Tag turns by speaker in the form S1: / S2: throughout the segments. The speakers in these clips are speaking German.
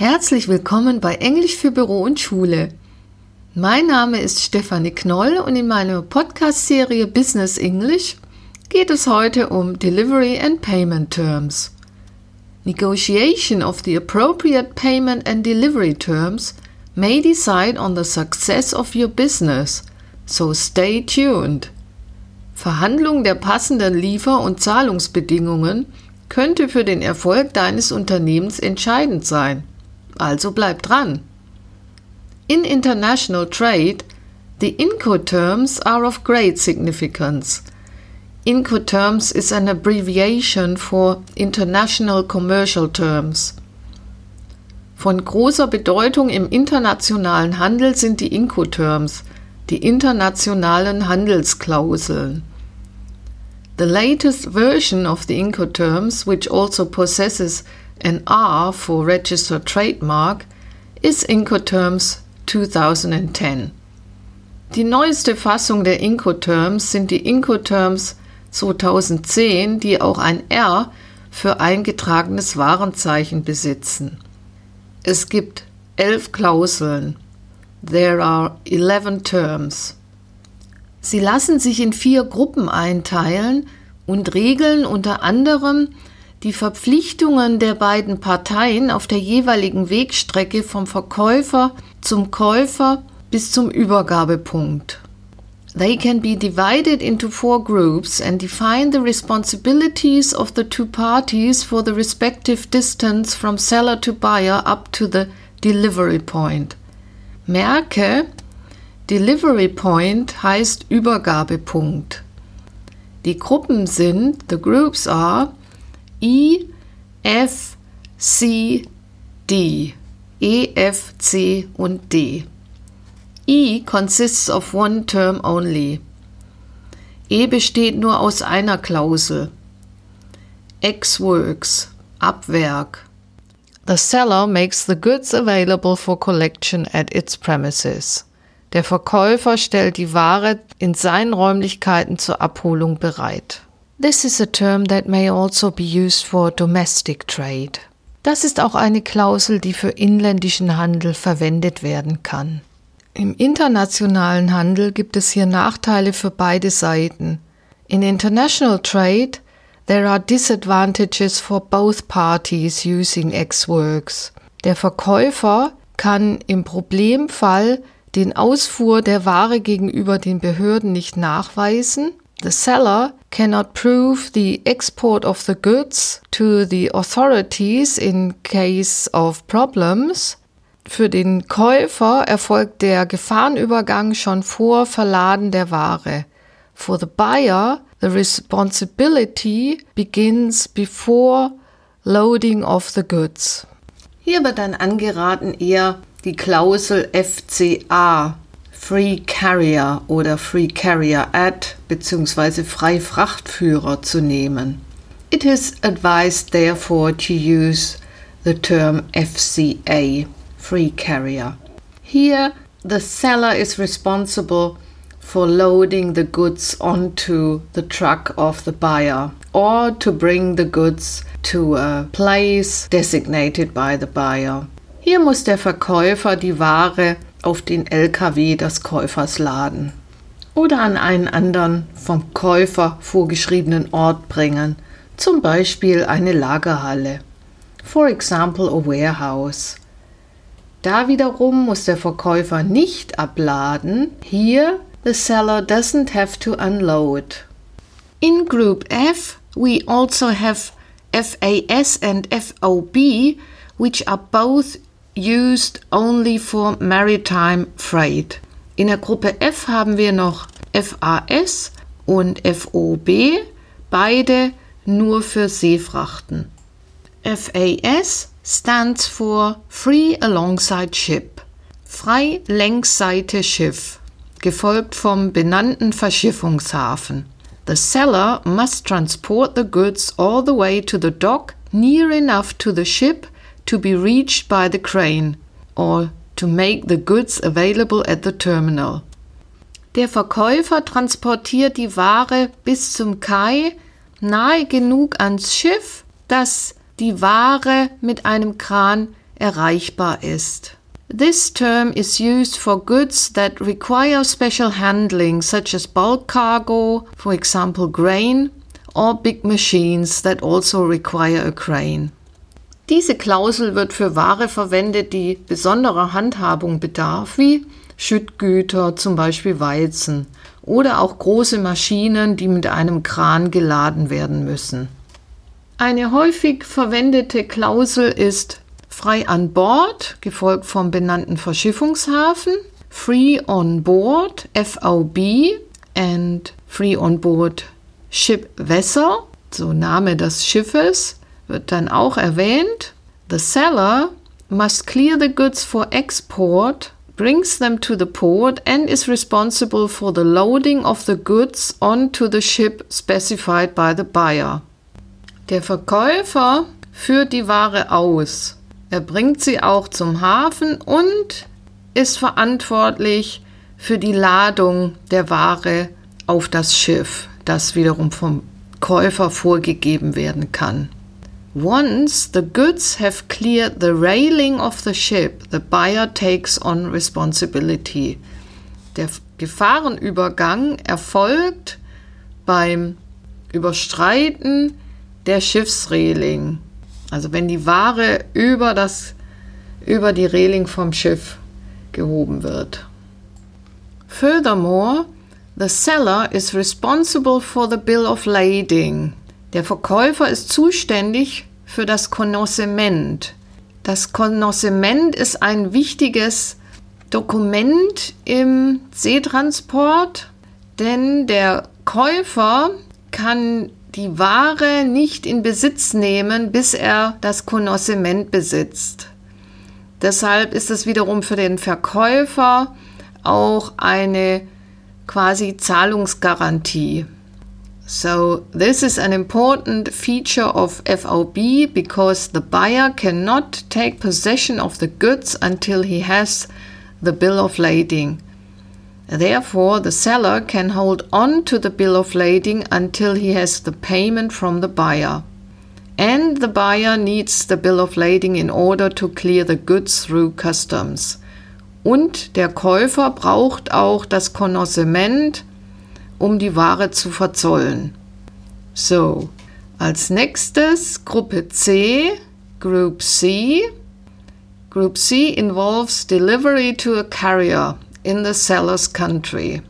S1: Herzlich willkommen bei Englisch für Büro und Schule. Mein Name ist Stefanie Knoll und in meiner Podcast-Serie Business English geht es heute um Delivery and Payment Terms. Negotiation of the appropriate payment and delivery terms may decide on the success of your business, so stay tuned. Verhandlung der passenden Liefer- und Zahlungsbedingungen könnte für den Erfolg deines Unternehmens entscheidend sein. Also bleib dran. In international trade, the Incoterms are of great significance. Incoterms is an abbreviation for International Commercial Terms. Von großer Bedeutung im internationalen Handel sind die Incoterms, die internationalen Handelsklauseln. The latest version of the Incoterms, which also possesses an R for registered trademark, is Incoterms 2010. Die neueste Fassung der Incoterms sind die Incoterms 2010, die auch ein R für eingetragenes Warenzeichen besitzen. Es gibt elf Klauseln. There are 11 terms. Sie lassen sich in vier Gruppen einteilen und regeln unter anderem die Verpflichtungen der beiden Parteien auf der jeweiligen Wegstrecke vom Verkäufer zum Käufer bis zum Übergabepunkt. They can be divided into four groups and define the responsibilities of the two parties for the respective distance from seller to buyer up to the delivery point. Merke, Delivery Point heißt Übergabepunkt. Die Gruppen sind, the groups are E, F, C, D. E, F, C und D. E consists of one term only. E besteht nur aus einer Klausel. Ex works, Abwerk. The seller makes the goods available for collection at its premises. Der Verkäufer stellt die Ware in seinen Räumlichkeiten zur Abholung bereit. This is a term that may also be used for domestic trade. Das ist auch eine Klausel, die für inländischen Handel verwendet werden kann. Im internationalen Handel gibt es hier Nachteile für beide Seiten. In international trade, there are disadvantages for both parties using ex-works. Der Verkäufer kann im Problemfall den Ausfuhr der Ware gegenüber den Behörden nicht nachweisen The seller cannot prove the export of the goods to the authorities in case of problems. Für den Käufer erfolgt der Gefahrenübergang schon vor Verladen der Ware. For the buyer, the responsibility begins before loading of the goods. Hier wird dann angeraten, eher die Klausel FCA Free Carrier oder Free Carrier Ad bzw. Freifrachtführer zu nehmen. It is advised therefore to use the term FCA, Free Carrier. Here, the seller is responsible for loading the goods onto the truck of the buyer or to bring the goods to a place designated by the buyer. Hier muss der Verkäufer die Ware auf den LKW des Käufers laden oder an einen anderen vom Käufer vorgeschriebenen Ort bringen, zum Beispiel eine Lagerhalle. For example, a warehouse. Da wiederum muss der Verkäufer nicht abladen. Hier, the seller doesn't have to unload. In Group F, we also have FAS and FOB, which are both used only for maritime freight. In der Gruppe F haben wir noch FAS und FOB, beide nur für Seefrachten. FAS stands for Free Alongside Ship, frei Längsseite Schiff, gefolgt vom benannten Verschiffungshafen. The seller must transport the goods all the way to the dock near enough to the ship to be reached by the crane or to make the goods available at the terminal. Der Verkäufer transportiert die Ware bis zum Kai nahe genug ans Schiff, dass die Ware mit einem Kran erreichbar ist. This term is used for goods that require special handling, such as bulk cargo, for example grain, or big machines that also require a crane. Diese Klausel wird für Ware verwendet, die besonderer Handhabung bedarf, wie Schüttgüter, zum Beispiel Weizen, oder auch große Maschinen, die mit einem Kran geladen werden müssen. Eine häufig verwendete Klausel ist frei an Bord, gefolgt vom benannten Verschiffungshafen, free on board, FOB, and free on board Ship Vessel, so Name des Schiffes, wird dann auch erwähnt. The seller must clear the goods for export, brings them to the port and is responsible for the loading of the goods onto the ship specified by the buyer. Der Verkäufer führt die Ware aus. Er bringt sie auch zum Hafen und ist verantwortlich für die Ladung der Ware auf das Schiff das wiederum vom Käufer vorgegeben werden kann. Once the goods have cleared the railing of the ship, the buyer takes on responsibility. Der Gefahrenübergang erfolgt beim Überstreiten der Schiffsreling. Also wenn die Ware über, das, über die Reling vom Schiff gehoben wird. Furthermore, The seller is responsible for the bill of lading. Der Verkäufer ist zuständig für das Konnoissement. Das Konnoissement ist ein wichtiges Dokument im Seetransport, denn der Käufer kann die Ware nicht in Besitz nehmen, bis er das Konnoissement besitzt. Deshalb ist es wiederum für den Verkäufer auch eine quasi Zahlungsgarantie. So this is an important feature of FOB because the buyer cannot take possession of the goods until he has the bill of lading. Therefore, the seller can hold on to the bill of lading until he has the payment from the buyer. And the buyer needs the bill of lading in order to clear the goods through customs. Und der Käufer braucht auch das Konnoissement, um die Ware zu verzollen. So, als nächstes Gruppe C, Group C. Group C involves delivery to a carrier in the seller's country.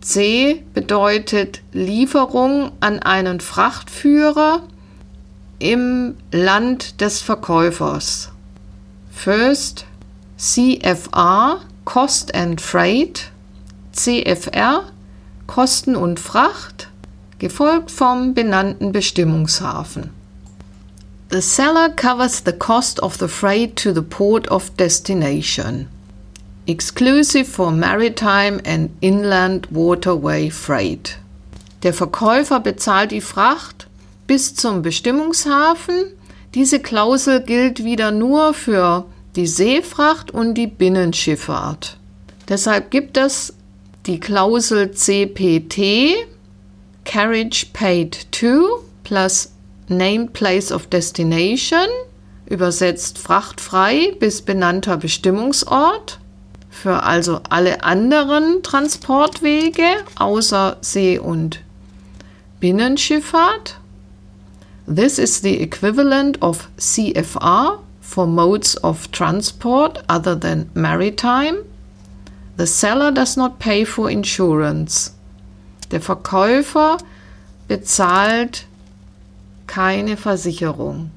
S1: C bedeutet Lieferung an einen Frachtführer im Land des Verkäufers. First, CFR Cost and Freight, CFR Kosten und Fracht, gefolgt vom benannten Bestimmungshafen. The seller covers the cost of the freight to the port of destination, exclusive for maritime and inland waterway freight. Der Verkäufer bezahlt die Fracht bis zum Bestimmungshafen. Diese Klausel gilt wieder nur für die Seefracht und die Binnenschifffahrt. Deshalb gibt es die Klausel CPT, Carriage Paid to, plus Named Place of Destination, übersetzt frachtfrei bis benannter Bestimmungsort, für also alle anderen Transportwege außer See- und Binnenschifffahrt. This is the equivalent of CFR, for modes of transport other than maritime. The seller does not pay for insurance. Der Verkäufer bezahlt keine Versicherung.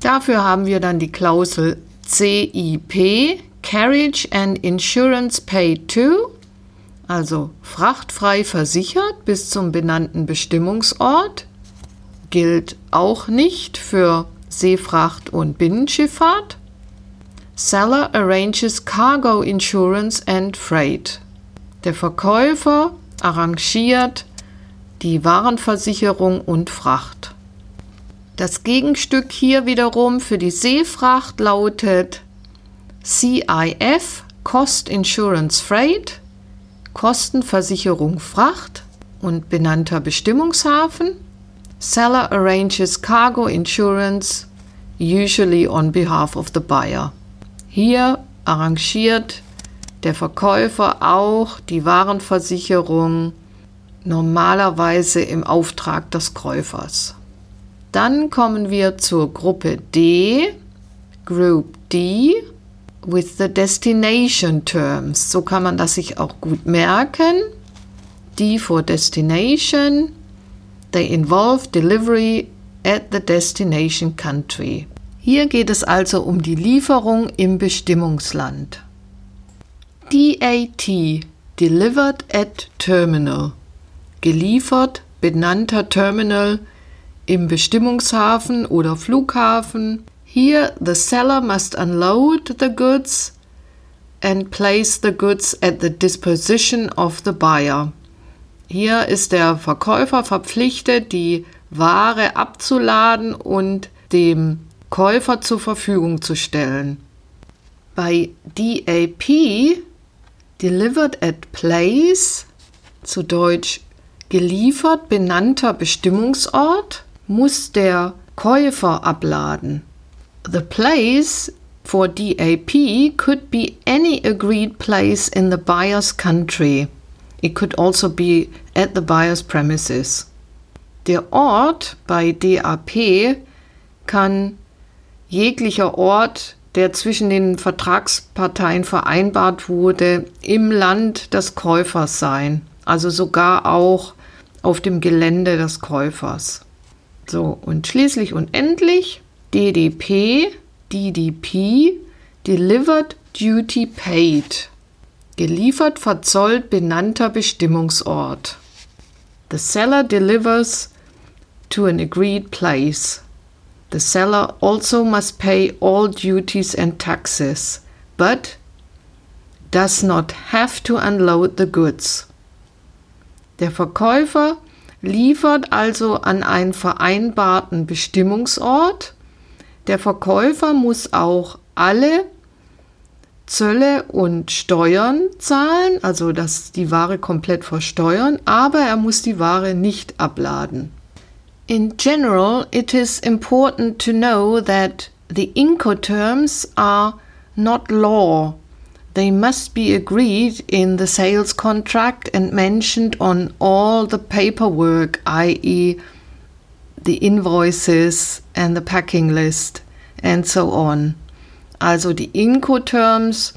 S1: Dafür haben wir dann die Klausel CIP, Carriage and Insurance Paid to, also frachtfrei versichert bis zum benannten Bestimmungsort, gilt auch nicht für Seefracht und Binnenschifffahrt. Seller arranges cargo insurance and freight. Der Verkäufer arrangiert die Warenversicherung und Fracht. Das Gegenstück hier wiederum für die Seefracht lautet CIF, Cost Insurance Freight, Kostenversicherung Fracht und benannter Bestimmungshafen. Seller arranges cargo insurance usually on behalf of the buyer. Hier arrangiert der Verkäufer auch die Warenversicherung normalerweise im Auftrag des Käufers. Dann kommen wir zur Gruppe D, Group D, with the destination terms. So kann man das sich auch gut merken. D for destination. They involve delivery at the destination country. Hier geht es also um die Lieferung im Bestimmungsland. DAT Delivered at Terminal geliefert benannter Terminal im Bestimmungshafen oder Flughafen. Here the seller must unload the goods and place the goods at the disposition of the buyer. Hier ist der Verkäufer verpflichtet, die Ware abzuladen und dem Käufer zur Verfügung zu stellen. Bei DAP, Delivered at Place, zu Deutsch geliefert benannter Bestimmungsort, muss der Käufer abladen. The place for DAP could be any agreed place in the buyer's country. It could also be at the buyer's premises. Der Ort bei DAP kann jeglicher Ort, der zwischen den Vertragsparteien vereinbart wurde, im Land des Käufers sein, also sogar auch auf dem Gelände des Käufers. So, und schließlich und endlich DDP, DDP, Delivered Duty Paid. Geliefert, verzollt, benannter Bestimmungsort. The seller delivers to an agreed place. The seller also must pay all duties and taxes, but does not have to unload the goods. Der Verkäufer liefert also an einen vereinbarten Bestimmungsort. Der Verkäufer muss auch alle Zölle und Steuern zahlen, also dass die Ware komplett versteuern, aber er muss die Ware nicht abladen. In general, it is important to know that the Incoterms are not law. They must be agreed in the sales contract and mentioned on all the paperwork, i.e., the invoices and the packing list and so on. Also die Incoterms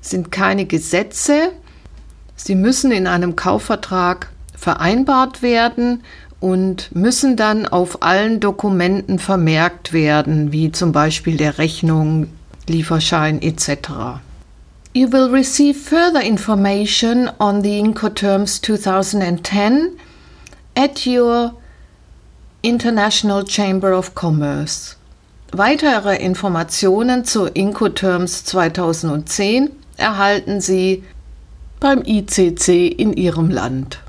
S1: sind keine Gesetze. Sie müssen in einem Kaufvertrag vereinbart werden und müssen dann auf allen Dokumenten vermerkt werden, wie zum Beispiel der Rechnung, Lieferschein etc. You will receive further information on the Incoterms 2010 at your International Chamber of Commerce. Weitere Informationen zur Incoterms 2010 erhalten Sie beim ICC in Ihrem Land.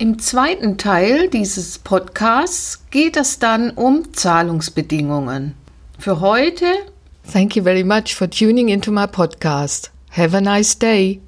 S1: Im zweiten Teil dieses Podcasts geht es dann um Zahlungsbedingungen. Für heute,
S2: thank you very much for tuning into my podcast. Have a nice day.